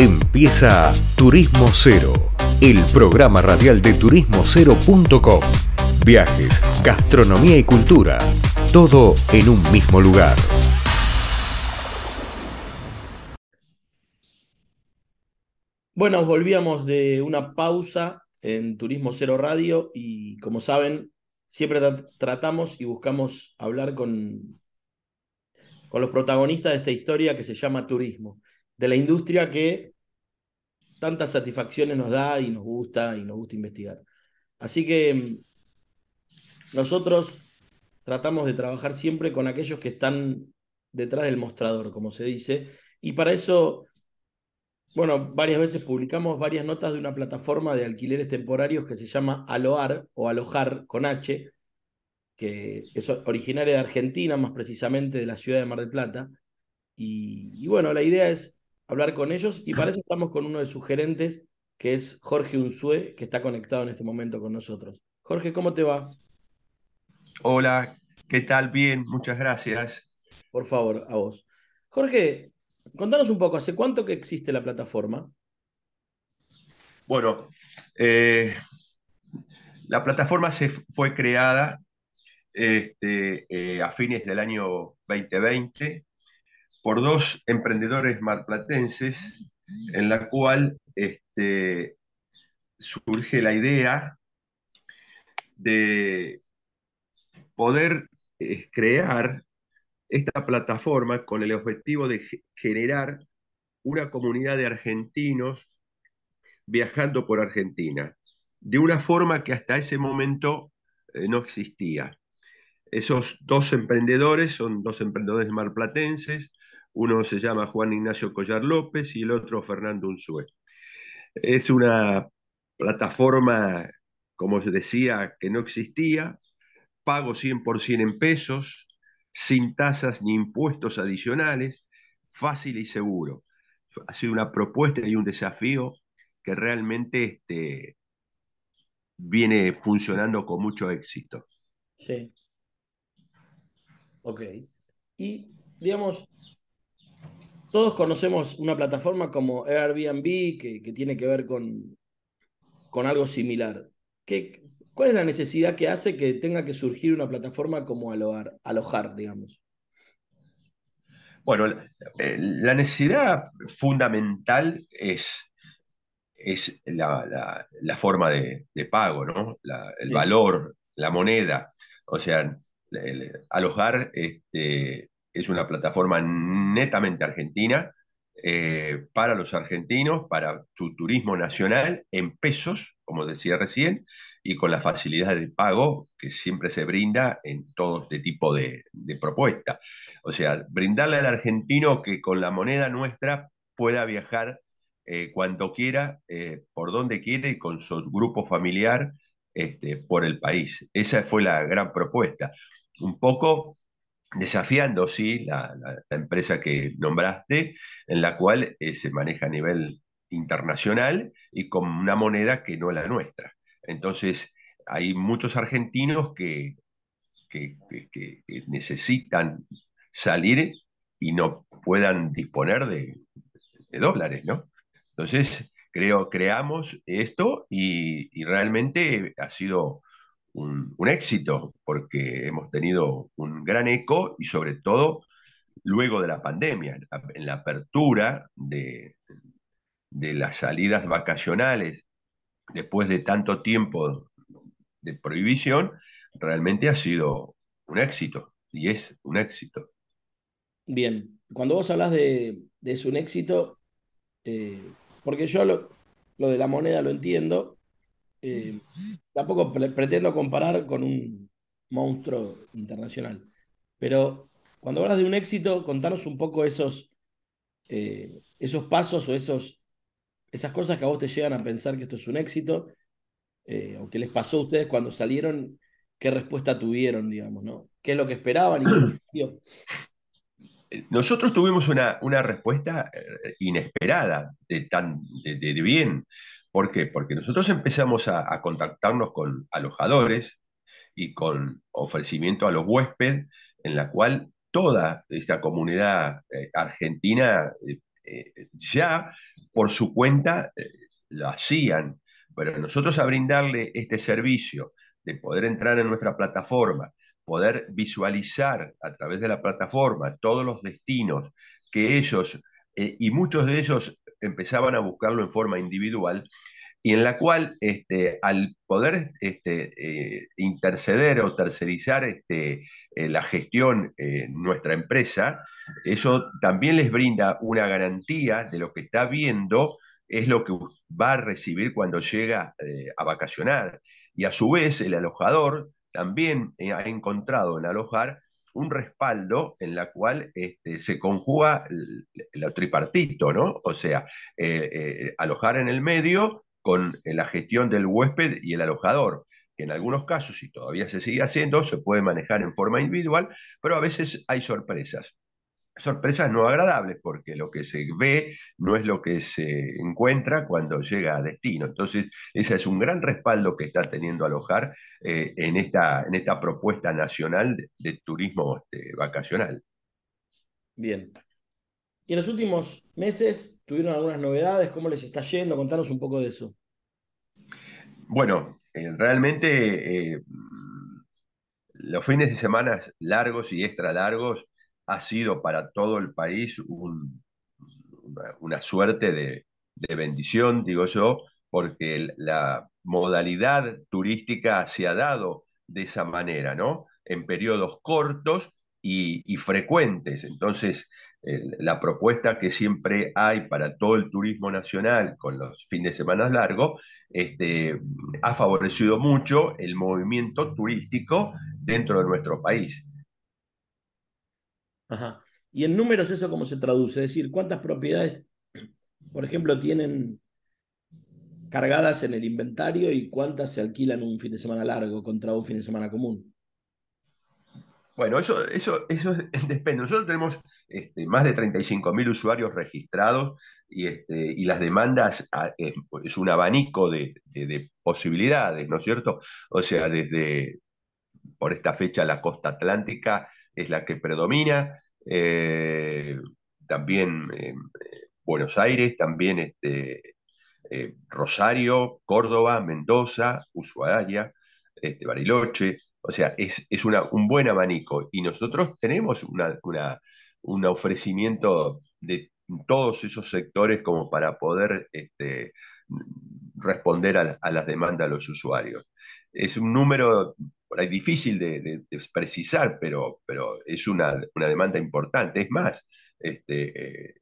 Empieza Turismo Cero, el programa radial de turismocero.com. Viajes, gastronomía y cultura, todo en un mismo lugar. Bueno, volvíamos de una pausa en Turismo Cero Radio y como saben, siempre tratamos y buscamos hablar con, con los protagonistas de esta historia que se llama turismo de la industria que tantas satisfacciones nos da y nos gusta y nos gusta investigar. Así que mm, nosotros tratamos de trabajar siempre con aquellos que están detrás del mostrador, como se dice, y para eso, bueno, varias veces publicamos varias notas de una plataforma de alquileres temporarios que se llama Aloar o Alojar con H, que es originaria de Argentina, más precisamente de la ciudad de Mar del Plata. y bueno, la idea es hablar con ellos y para eso estamos con uno de sus gerentes, que es Jorge Unzue, que está conectado en este momento con nosotros. Jorge, ¿cómo te va? Hola, ¿qué tal? Bien, muchas gracias. Por favor, a vos. Jorge, contanos un poco, ¿hace cuánto que existe la plataforma? Bueno, eh, la plataforma se fue creada este, eh, a fines del año 2020 por dos emprendedores marplatenses, en la cual este, surge la idea de poder eh, crear esta plataforma con el objetivo de generar una comunidad de argentinos viajando por Argentina, de una forma que hasta ese momento eh, no existía. Esos dos emprendedores son dos emprendedores marplatenses, uno se llama Juan Ignacio Collar López y el otro Fernando Unzué. Es una plataforma, como se decía, que no existía, pago 100% en pesos, sin tasas ni impuestos adicionales, fácil y seguro. Ha sido una propuesta y un desafío que realmente este, viene funcionando con mucho éxito. Sí. Ok. Y, digamos, todos conocemos una plataforma como Airbnb que, que tiene que ver con, con algo similar. ¿Qué, ¿Cuál es la necesidad que hace que tenga que surgir una plataforma como Alojar, alojar digamos? Bueno, la necesidad fundamental es, es la, la, forma de, de, pago, ¿no? el valor, la moneda. O sea, alojar este, es una plataforma netamente argentina eh, para los argentinos, para su turismo nacional en pesos, como decía recién, y con la facilidad de pago que siempre se brinda en todo este tipo de, propuestas. O sea, brindarle al argentino que con la moneda nuestra pueda viajar eh, cuando quiera, eh, por donde quiera y con su grupo familiar este, por el país. Esa fue la gran propuesta. Un poco desafiando, sí, la, empresa que nombraste, en la cual eh, se maneja a nivel internacional y con una moneda que no es la nuestra. Entonces, hay muchos argentinos que, que, necesitan salir y no puedan disponer de, dólares, ¿no? Entonces, creo, creamos esto y, y realmente ha sido un, éxito, porque hemos tenido un gran eco y sobre todo luego de la pandemia, en la apertura de, de las salidas vacacionales, después de tanto tiempo de prohibición, realmente ha sido un éxito y es un éxito. Bien, cuando vos hablas de, de es un éxito, eh, porque yo lo, lo, de la moneda lo entiendo, eh, tampoco pretendo comparar con un monstruo internacional, pero cuando hablas de un éxito, contanos un poco esos, eh, esos pasos o esos, esas cosas que a vos te llegan a pensar que esto es un éxito, eh, o qué les pasó a ustedes cuando salieron, qué respuesta tuvieron, digamos, ¿no? ¿Qué es lo que esperaban y Nosotros tuvimos una, una respuesta inesperada de, tan, de bien. ¿Por qué? Porque nosotros empezamos a, contactarnos con alojadores y con ofrecimiento a los huéspedes, en la cual toda esta comunidad eh, argentina eh, ya por su cuenta lo hacían, pero nosotros a brindarle este servicio de poder entrar en nuestra plataforma, poder visualizar a través de la plataforma todos los destinos que ellos, y muchos de ellos empezaban a buscarlo en forma individual, y en la cual este, al poder este, eh, interceder o tercerizar este, eh, la gestión en nuestra empresa, eso también les brinda una garantía de lo que está viendo es lo que va a recibir cuando llega eh, a vacacionar. Y a su vez el alojador también ha encontrado en alojar un respaldo en la cual este, se conjuga el, tripartito, ¿no? O sea, alojar en el medio, con la gestión del huésped y el alojador, que en algunos casos, y todavía se sigue haciendo, se puede manejar en forma individual, pero a veces hay sorpresas. Sorpresas no agradables, porque lo que se ve no es lo que se encuentra cuando llega a destino. Entonces, ese es un gran respaldo que está teniendo Alojar eh, en, esta, en esta propuesta nacional de, turismo este, vacacional. Bien, y en los últimos meses tuvieron algunas novedades, ¿cómo les está yendo? Contanos un poco de eso. Bueno, eh, realmente eh, los fines de semana largos y extra largos ha sido para todo el país una, suerte de, bendición, digo yo, porque la modalidad turística se ha dado de esa manera, ¿no? En periodos cortos y, frecuentes. Entonces, la propuesta que siempre hay para todo el turismo nacional con los fines de semana largos, este, ha favorecido mucho el movimiento turístico dentro de nuestro país. Ajá. ¿Y en números eso cómo se traduce? Es decir, ¿cuántas propiedades, por ejemplo, tienen cargadas en el inventario y cuántas se alquilan un fin de semana largo contra un fin de semana común? Bueno, eso, eso, eso depende. Nosotros tenemos este, más de 35.000 usuarios registrados y, este, y las demandas ah, es, un abanico de, posibilidades, ¿no es cierto? O sea, desde por esta fecha la costa atlántica es la que predomina, eh, también eh, Buenos Aires, también este, eh, Rosario, Córdoba, Mendoza, Ushuaia, este, Bariloche. O sea, es, un buen abanico y nosotros tenemos un ofrecimiento de todos esos sectores como para poder este, responder a, las demandas de los usuarios. Es un número por ahí difícil de, precisar, pero, pero es una, demanda importante. Es más, este, eh,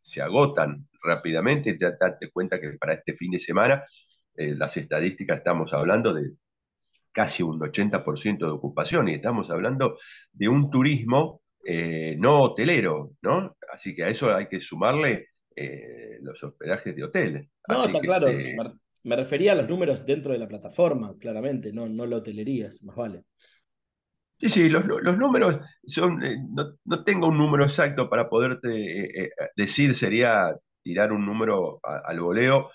se agotan rápidamente. Ya date cuenta que para este fin de semana eh, las estadísticas estamos hablando de casi un 80% de ocupación y estamos hablando de un turismo eh, no hotelero, ¿no? Así que a eso hay que sumarle eh, los hospedajes de hotel. No, está claro. Este me refería a los números dentro de la plataforma, claramente, no, no la hotelería, más vale. Sí, sí, los, números son, eh, no, tengo un número exacto para poderte decir, sería tirar un número al voleo,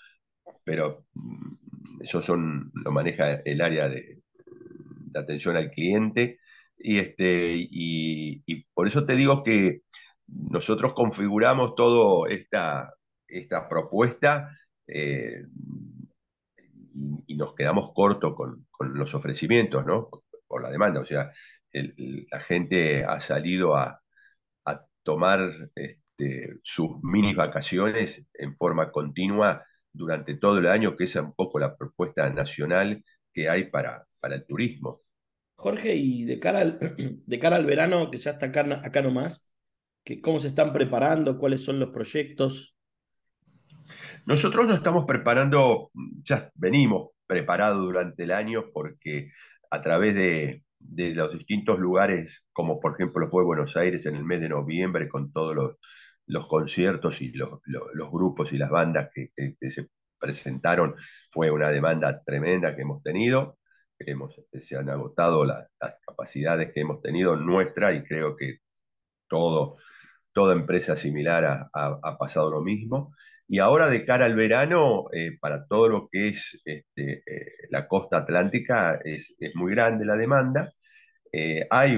pero mm, eso son, lo maneja el área de, atención al cliente. Y, este, y, por eso te digo que nosotros configuramos toda esta, esta propuesta eh, y, nos quedamos cortos con, los ofrecimientos, ¿no? Por, la demanda. O sea, la gente ha salido a, tomar este, sus mini vacaciones en forma continua durante todo el año, que es un poco la propuesta nacional que hay para, para el turismo. Jorge, y de cara al, de cara al verano, que ya está acá, acá nomás, ¿cómo se están preparando? ¿Cuáles son los proyectos? Nosotros nos estamos preparando, ya venimos preparados durante el año porque a través de, los distintos lugares, como por ejemplo los de Buenos Aires en el mes de noviembre, con todos los, conciertos y los, grupos y las bandas que, se presentaron, fue una demanda tremenda que hemos tenido hemos, este, se han agotado las capacidades que hemos tenido nuestra y creo que todo, toda empresa similar ha, pasado lo mismo. Y ahora de cara al verano, eh, para todo lo que es este, eh, la costa atlántica, es, muy grande la demanda. Eh, hay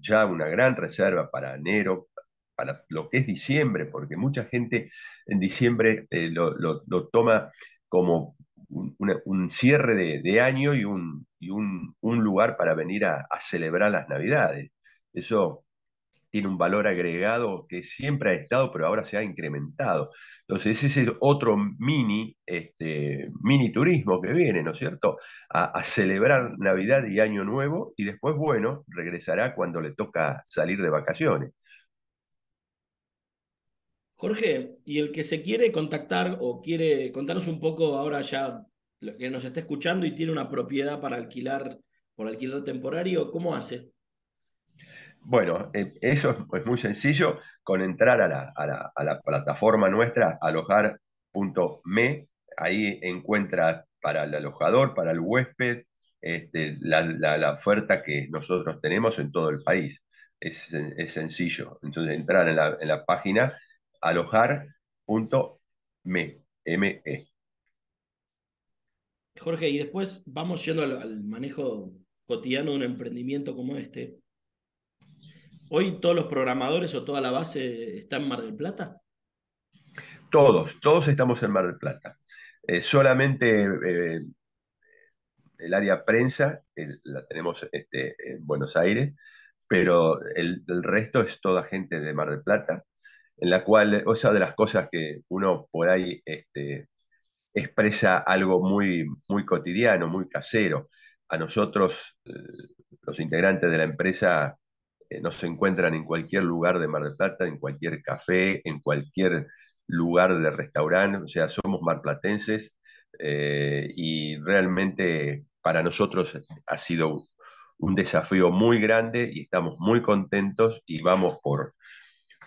ya una gran reserva para enero, para lo que es diciembre, porque mucha gente en diciembre lo, toma como un, cierre de, año y, un, un, lugar para venir a, a celebrar las Navidades. Eso tiene un valor agregado que siempre ha estado, pero ahora se ha incrementado. Entonces, ese es otro mini, este, mini turismo que viene, ¿no es cierto? A, celebrar Navidad y Año Nuevo y después, bueno, regresará cuando le toca salir de vacaciones. Jorge, y el que se quiere contactar o quiere contarnos un poco ahora ya que nos está escuchando y tiene una propiedad para alquilar por alquiler temporario, ¿cómo hace? Bueno, eh, eso es muy sencillo con entrar a la, plataforma nuestra, alojar.me. Ahí encuentra para el alojador, para el huésped, este, la, oferta que nosotros tenemos en todo el país. Es, sencillo. Entonces, entrar en la, página alojar.me. M-E. Jorge, y después vamos yendo al manejo cotidiano de un emprendimiento como este. ¿Hoy todos los programadores o toda la base está en Mar del Plata? Todos, todos estamos en Mar del Plata. Eh, solamente eh, el área prensa la tenemos este, en Buenos Aires, pero el, resto es toda gente de Mar del Plata, en la cual, o sea, de las cosas que uno por ahí este, expresa algo muy, muy cotidiano, muy casero. A nosotros, eh, los integrantes de la empresa, eh, nos encuentran en cualquier lugar de Mar del Plata, en cualquier café, en cualquier lugar de restaurante, o sea, somos marplatenses eh, y realmente para nosotros ha sido un desafío muy grande y estamos muy contentos y vamos por,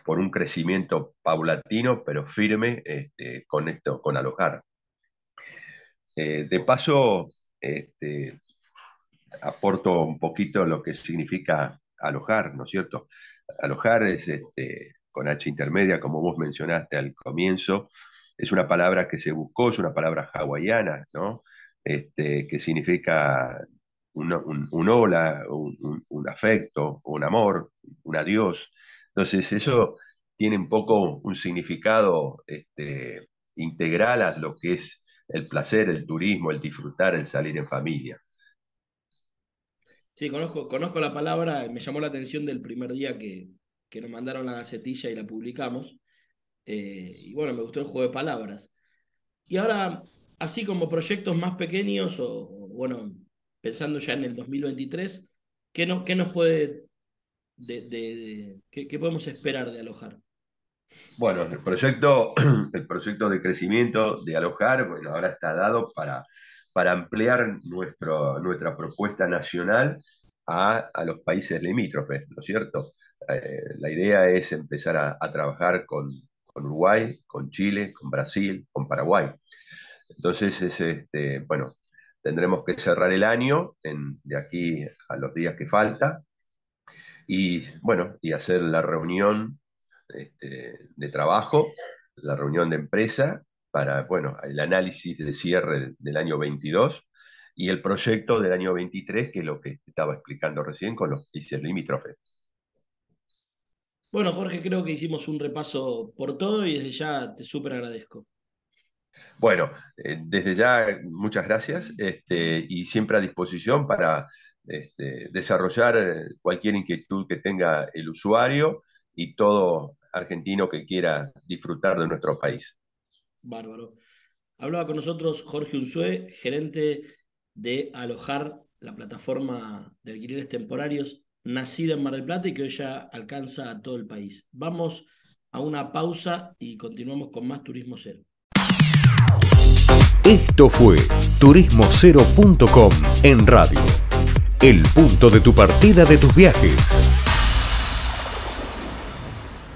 por un crecimiento paulatino pero firme este, con esto, con alojar. Eh, de paso, este, aporto un poquito lo que significa alojar, ¿no es cierto? Alojar es este, con H intermedia, como vos mencionaste al comienzo, es una palabra que se buscó, es una palabra hawaiana, ¿no? Este, que significa un, un, hola, un, afecto, un amor, un adiós. Entonces, eso tiene un poco un significado este, integral a lo que es el placer, el turismo, el disfrutar, el salir en familia. Sí, conozco, conozco la palabra, me llamó la atención del primer día que, que nos mandaron la gacetilla y la publicamos. Eh, y bueno, me gustó el juego de palabras. Y ahora, así como proyectos más pequeños, o, bueno, pensando ya en el 2023, ¿qué, no, qué nos puede, de, qué, podemos esperar de alojar? Bueno, el proyecto, el proyecto de crecimiento de alojar, bueno, ahora está dado para para ampliar nuestro, nuestra propuesta nacional a, los países limítrofes, ¿no es cierto? Eh, la idea es empezar a, trabajar con, Uruguay, con Chile, con Brasil, con Paraguay. Entonces, es, este, bueno, tendremos que cerrar el año de aquí a los días que falta y, bueno, y hacer la reunión este, de trabajo, la reunión de empresa para bueno, el análisis de cierre del año 22 y el proyecto del año 23, que es lo que estaba explicando recién con los países limítrofes. Bueno, Jorge, creo que hicimos un repaso por todo y desde ya te súper agradezco. Bueno, eh, desde ya muchas gracias este, y siempre a disposición para este, desarrollar eh, cualquier inquietud que tenga el usuario y todo argentino que quiera disfrutar de nuestro país. Bárbaro. Hablaba con nosotros Jorge Unzué, gerente de Alojar, la plataforma de alquileres temporarios nacida en Mar del Plata y que hoy ya alcanza a todo el país. Vamos a una pausa y continuamos con más Turismo Cero. Esto fue turismocero.com en radio. El punto de tu partida de tus viajes.